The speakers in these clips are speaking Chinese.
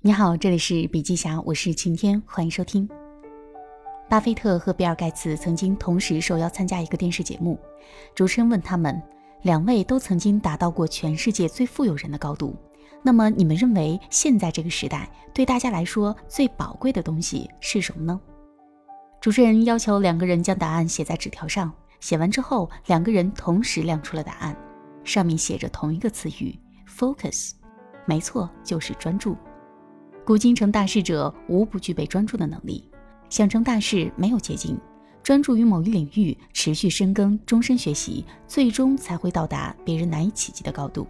你好，这里是笔记侠，我是晴天，欢迎收听。巴菲特和比尔盖茨曾经同时受邀参加一个电视节目，主持人问他们，两位都曾经达到过全世界最富有人的高度，那么你们认为现在这个时代对大家来说最宝贵的东西是什么呢？主持人要求两个人将答案写在纸条上，写完之后，两个人同时亮出了答案，上面写着同一个词语：focus。没错，就是专注。古今成大事者，无不具备专注的能力。想成大事，没有捷径，专注于某一领域，持续深耕，终身学习，最终才会到达别人难以企及的高度。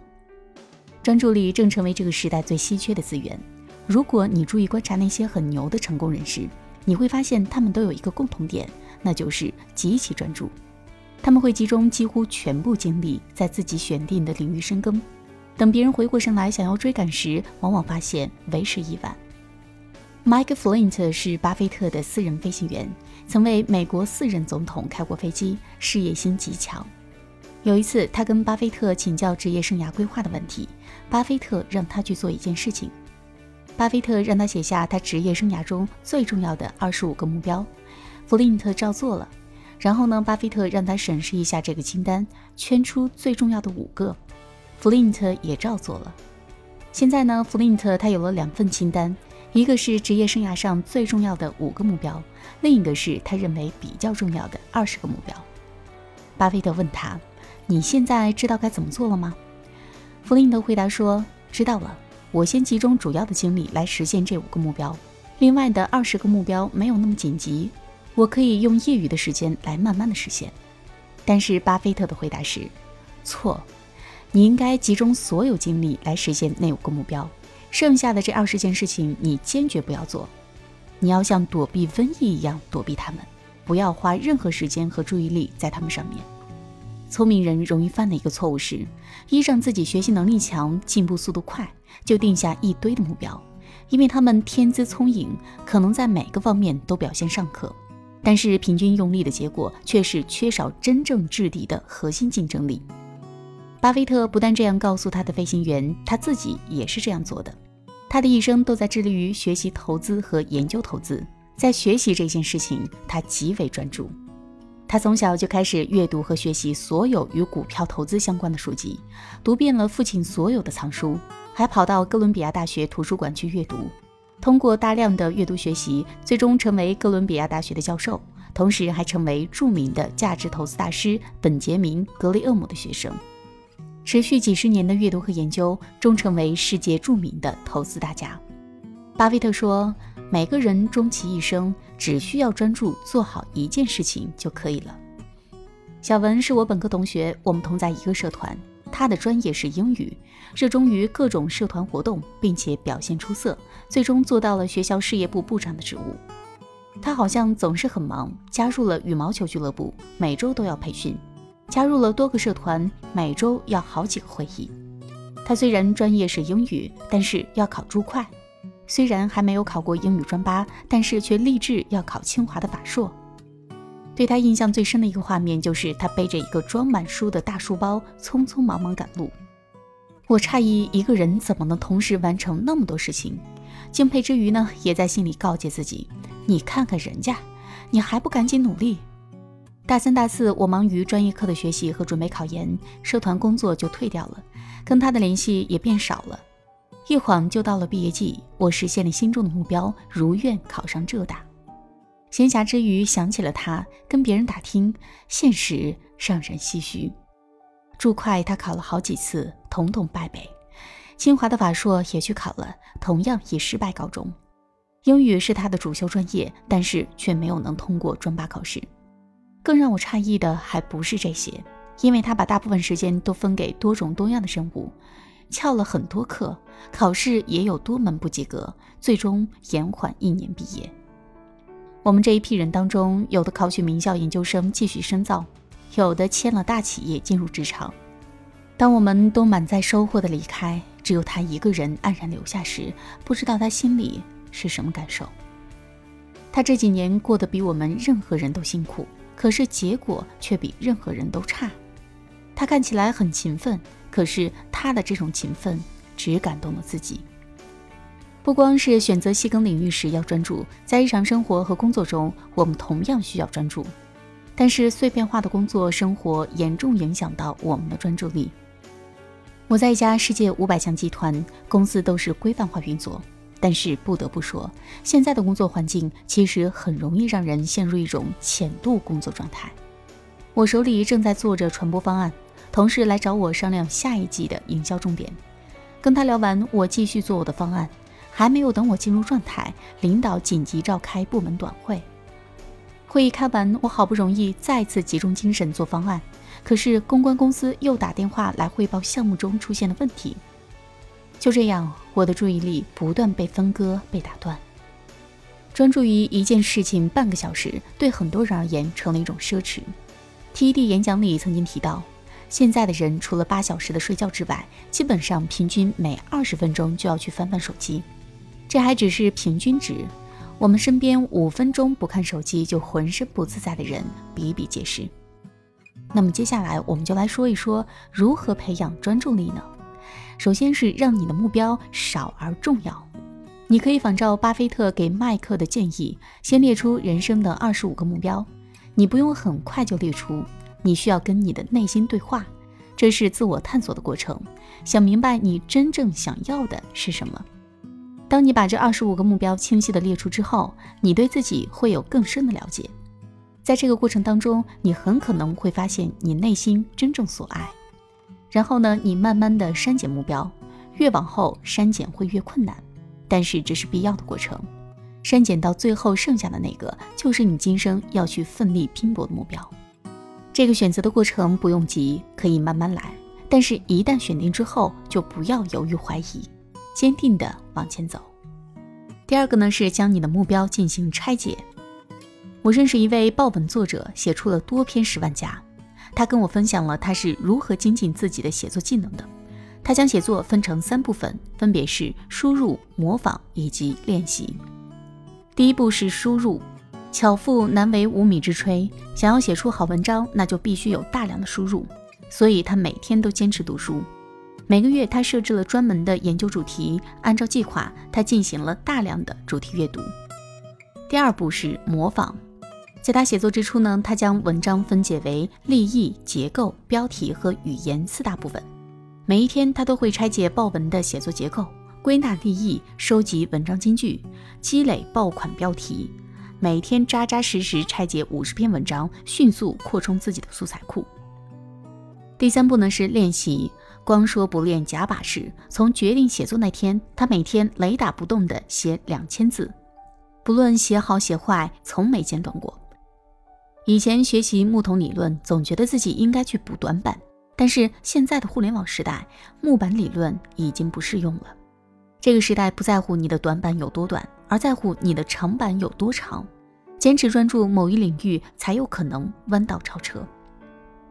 专注力正成为这个时代最稀缺的资源。如果你注意观察那些很牛的成功人士，你会发现他们都有一个共同点，那就是极其专注。他们会集中几乎全部精力在自己选定的领域深耕。等别人回过神来想要追赶时，往往发现为时已晚。Mike Flint 是巴菲特的私人飞行员，曾为美国四任总统开过飞机，事业心极强。有一次，他跟巴菲特请教职业生涯规划的问题，巴菲特让他去做一件事情。巴菲特让他写下他职业生涯中最重要的二十五个目标，弗林特照做了。然后呢，巴菲特让他审视一下这个清单，圈出最重要的五个。弗林特也照做了。现在呢，弗林特他有了两份清单，一个是职业生涯上最重要的五个目标，另一个是他认为比较重要的二十个目标。巴菲特问他：“你现在知道该怎么做了吗？”弗林特回答说：“知道了。我先集中主要的精力来实现这五个目标，另外的二十个目标没有那么紧急，我可以用业余的时间来慢慢的实现。”但是巴菲特的回答是：“错。”你应该集中所有精力来实现那五个目标，剩下的这二十件事情你坚决不要做。你要像躲避瘟疫一样躲避他们，不要花任何时间和注意力在他们上面。聪明人容易犯的一个错误是：依仗自己学习能力强、进步速度快，就定下一堆的目标，因为他们天资聪颖，可能在每个方面都表现尚可，但是平均用力的结果却是缺少真正质地的核心竞争力。巴菲特不但这样告诉他的飞行员，他自己也是这样做的。他的一生都在致力于学习投资和研究投资，在学习这件事情，他极为专注。他从小就开始阅读和学习所有与股票投资相关的书籍，读遍了父亲所有的藏书，还跑到哥伦比亚大学图书馆去阅读。通过大量的阅读学习，最终成为哥伦比亚大学的教授，同时还成为著名的价值投资大师本杰明·格雷厄姆的学生。持续几十年的阅读和研究，终成为世界著名的投资大家。巴菲特说：“每个人终其一生，只需要专注做好一件事情就可以了。”小文是我本科同学，我们同在一个社团。他的专业是英语，热衷于各种社团活动，并且表现出色，最终做到了学校事业部部长的职务。他好像总是很忙，加入了羽毛球俱乐部，每周都要培训。加入了多个社团，每周要好几个会议。他虽然专业是英语，但是要考注会。虽然还没有考过英语专八，但是却立志要考清华的法硕。对他印象最深的一个画面，就是他背着一个装满书的大书包，匆匆忙忙赶路。我诧异一个人怎么能同时完成那么多事情，敬佩之余呢，也在心里告诫自己：你看看人家，你还不赶紧努力？大三、大四，我忙于专业课的学习和准备考研，社团工作就退掉了，跟他的联系也变少了。一晃就到了毕业季，我实现了心中的目标，如愿考上浙大。闲暇之余想起了他，跟别人打听，现实让人唏嘘。注会他考了好几次，统统败北；清华的法硕也去考了，同样以失败告终。英语是他的主修专业，但是却没有能通过专八考试。更让我诧异的还不是这些，因为他把大部分时间都分给多种多样的任务，翘了很多课，考试也有多门不及格，最终延缓一年毕业。我们这一批人当中，有的考取名校研究生继续深造，有的签了大企业进入职场。当我们都满载收获的离开，只有他一个人黯然留下时，不知道他心里是什么感受。他这几年过得比我们任何人都辛苦。可是结果却比任何人都差。他看起来很勤奋，可是他的这种勤奋只感动了自己。不光是选择细耕领域时要专注，在日常生活和工作中，我们同样需要专注。但是碎片化的工作生活严重影响到我们的专注力。我在一家世界五百强集团，公司都是规范化运作，但是不得不说，现在的工作环境其实很容易让人陷入一种浅度工作状态。我手里正在做着传播方案，同事来找我商量下一季的营销重点，跟他聊完，我继续做我的方案，还没有等我进入状态，领导紧急召开部门短会。会议开完，我好不容易再次集中精神做方案，可是公关公司又打电话来汇报项目中出现的问题。就这样，我的注意力不断被分割、被打断。专注于一件事情半个小时，对很多人而言成了一种奢侈。TED 演讲里曾经提到，现在的人除了八小时的睡觉之外，基本上平均每二十分钟就要去翻翻手机。这还只是平均值。我们身边五分钟不看手机就浑身不自在的人比比皆是。那么接下来我们就来说一说如何培养专注力呢？首先是让你的目标少而重要。你可以仿照巴菲特给麦克的建议，先列出人生的二十五个目标。你不用很快就列出，你需要跟你的内心对话，这是自我探索的过程，想明白你真正想要的是什么。当你把这二十五个目标清晰的列出之后，你对自己会有更深的了解。在这个过程当中，你很可能会发现你内心真正所爱。然后呢，你慢慢的删减目标，越往后删减会越困难，但是这是必要的过程。删减到最后剩下的那个，就是你今生要去奋力拼搏的目标。这个选择的过程不用急，可以慢慢来。但是，一旦选定之后，就不要犹豫怀疑。坚定的往前走。第二个呢是将你的目标进行拆解。我认识一位报文作者，写出了多篇十万加。他跟我分享了他是如何精进自己的写作技能的。他将写作分成三部分，分别是输入、模仿以及练习。第一步是输入，巧妇难为无米之炊。想要写出好文章，那就必须有大量的输入。所以他每天都坚持读书。每个月，他设置了专门的研究主题，按照计划，他进行了大量的主题阅读。第二步是模仿，在他写作之初呢，他将文章分解为立意、结构、标题和语言四大部分。每一天，他都会拆解报文的写作结构，归纳立意，收集文章金句，积累爆款标题。每天扎扎实实拆解五十篇文章，迅速扩充自己的素材库。第三步呢是练习。光说不练假把式。从决定写作那天，他每天雷打不动地写两千字，不论写好写坏，从没间断过。以前学习木桶理论，总觉得自己应该去补短板，但是现在的互联网时代，木板理论已经不适用了。这个时代不在乎你的短板有多短，而在乎你的长板有多长。坚持专注某一领域，才有可能弯道超车。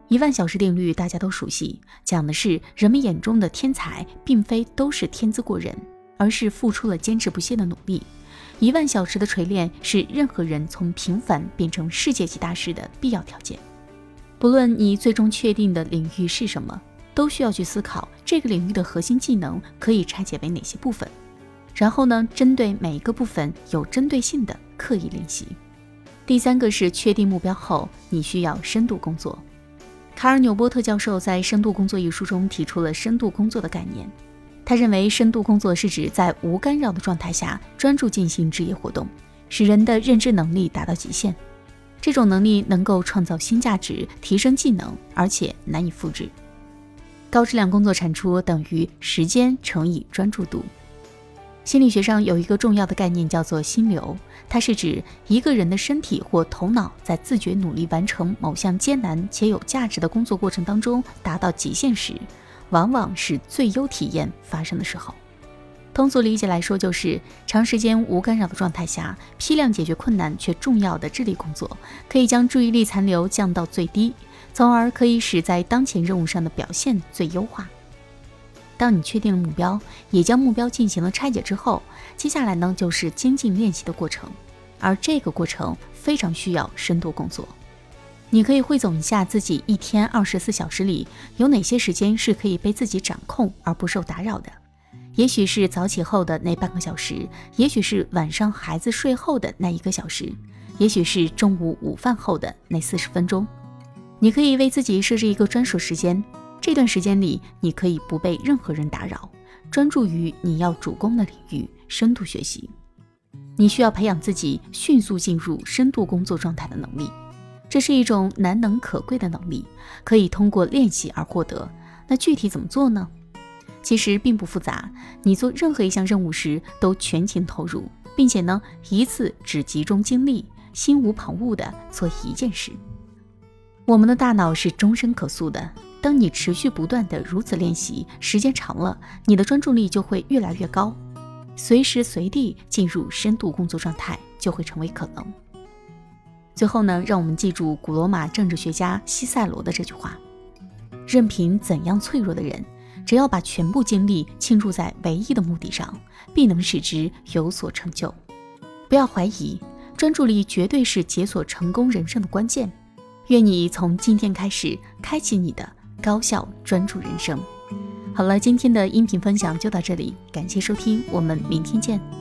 一万小时定律大家都熟悉，讲的是人们眼中的天才，并非都是天资过人，而是付出了坚持不懈的努力。一万小时的锤炼是任何人从平凡变成世界级大师的必要条件。不论你最终确定的领域是什么，都需要去思考这个领域的核心技能可以拆解为哪些部分，然后呢，针对每一个部分有针对性的刻意练习。第三个是确定目标后，你需要深度工作。卡尔纽波特教授在《深度工作》一书中提出了深度工作的概念。他认为，深度工作是指在无干扰的状态下专注进行职业活动，使人的认知能力达到极限。这种能力能够创造新价值、提升技能，而且难以复制。高质量工作产出等于时间乘以专注度。心理学上有一个重要的概念叫做心流，它是指一个人的身体或头脑在自觉努力完成某项艰难且有价值的工作过程当中达到极限时，往往是最优体验发生的时候。通俗理解来说，就是长时间无干扰的状态下，批量解决困难却重要的智力工作，可以将注意力残留降到最低，从而可以使在当前任务上的表现最优化。当你确定了目标，也将目标进行了拆解之后，接下来呢就是精进练习的过程，而这个过程非常需要深度工作。你可以汇总一下自己一天二十四小时里有哪些时间是可以被自己掌控而不受打扰的，也许是早起后的那半个小时，也许是晚上孩子睡后的那一个小时，也许是中午午饭后的那四十分钟。你可以为自己设置一个专属时间，这段时间里，你可以不被任何人打扰，专注于你要主攻的领域，深度学习。你需要培养自己迅速进入深度工作状态的能力，这是一种难能可贵的能力，可以通过练习而获得。那具体怎么做呢？其实并不复杂，你做任何一项任务时都全情投入，并且呢一次只集中精力，心无旁骛地做一件事。我们的大脑是终身可塑的，当你持续不断的如此练习，时间长了，你的专注力就会越来越高，随时随地进入深度工作状态就会成为可能。最后呢，让我们记住古罗马政治学家西塞罗的这句话：任凭怎样脆弱的人。只要把全部精力倾注在唯一的目的上，必能使之有所成就。不要怀疑，专注力绝对是解锁成功人生的关键。愿你从今天开始开启你的高效专注人生。好了，今天的音频分享就到这里，感谢收听，我们明天见。